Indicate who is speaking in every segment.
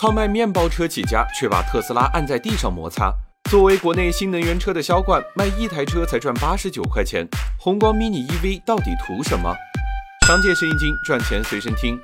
Speaker 1: 靠卖面包车起家，却把特斯拉按在地上摩擦。作为国内新能源车的销冠，卖一台车才赚八十九块钱。宏光 mini EV 到底图什么？商界生意经，赚钱随身听。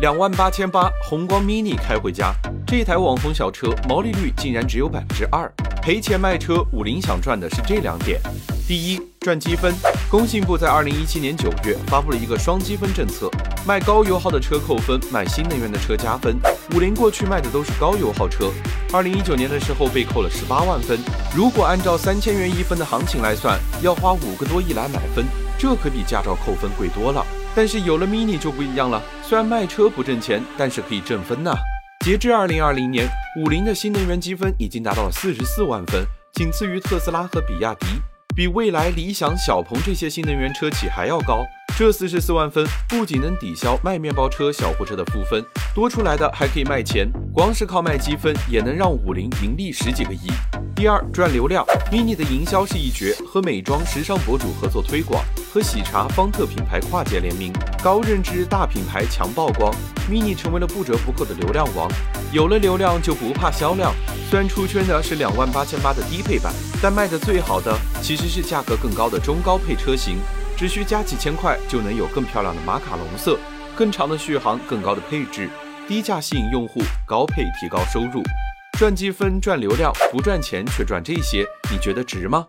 Speaker 1: 两万八千八，宏光 mini 开回家。这台网红小车毛利率竟然只有百分之二，赔钱卖车。五菱想赚的是这两点：第一，赚积分。工信部在二零一七年九月发布了一个双积分政策，卖高油耗的车扣分，卖新能源的车加分。五菱过去卖的都是高油耗车，二零一九年的时候被扣了十八万分。如果按照三千元一分的行情来算，要花五个多亿来买分，这可比驾照扣分贵多了。但是有了 mini 就不一样了，虽然卖车不挣钱，但是可以挣分呐。截至二零二零年，五菱的新能源积分已经达到了四十四万分，仅次于特斯拉和比亚迪，比未来、理想、小鹏这些新能源车企还要高。这四十四万分不仅能抵消卖面包车、小货车的负分，多出来的还可以卖钱。光是靠卖积分，也能让五菱盈利十几个亿。第二，赚流量。mini 的营销是一绝，和美妆、时尚博主合作推广，和喜茶、方特品牌跨界联名，高认知大品牌强曝光，mini 成为了不折不扣的流量王。有了流量就不怕销量。虽然出圈的是两万八千八的低配版，但卖的最好的其实是价格更高的中高配车型。只需加几千块就能有更漂亮的马卡龙色、更长的续航、更高的配置，低价吸引用户，高配提高收入，赚积分赚流量，不赚钱却赚这些，你觉得值吗？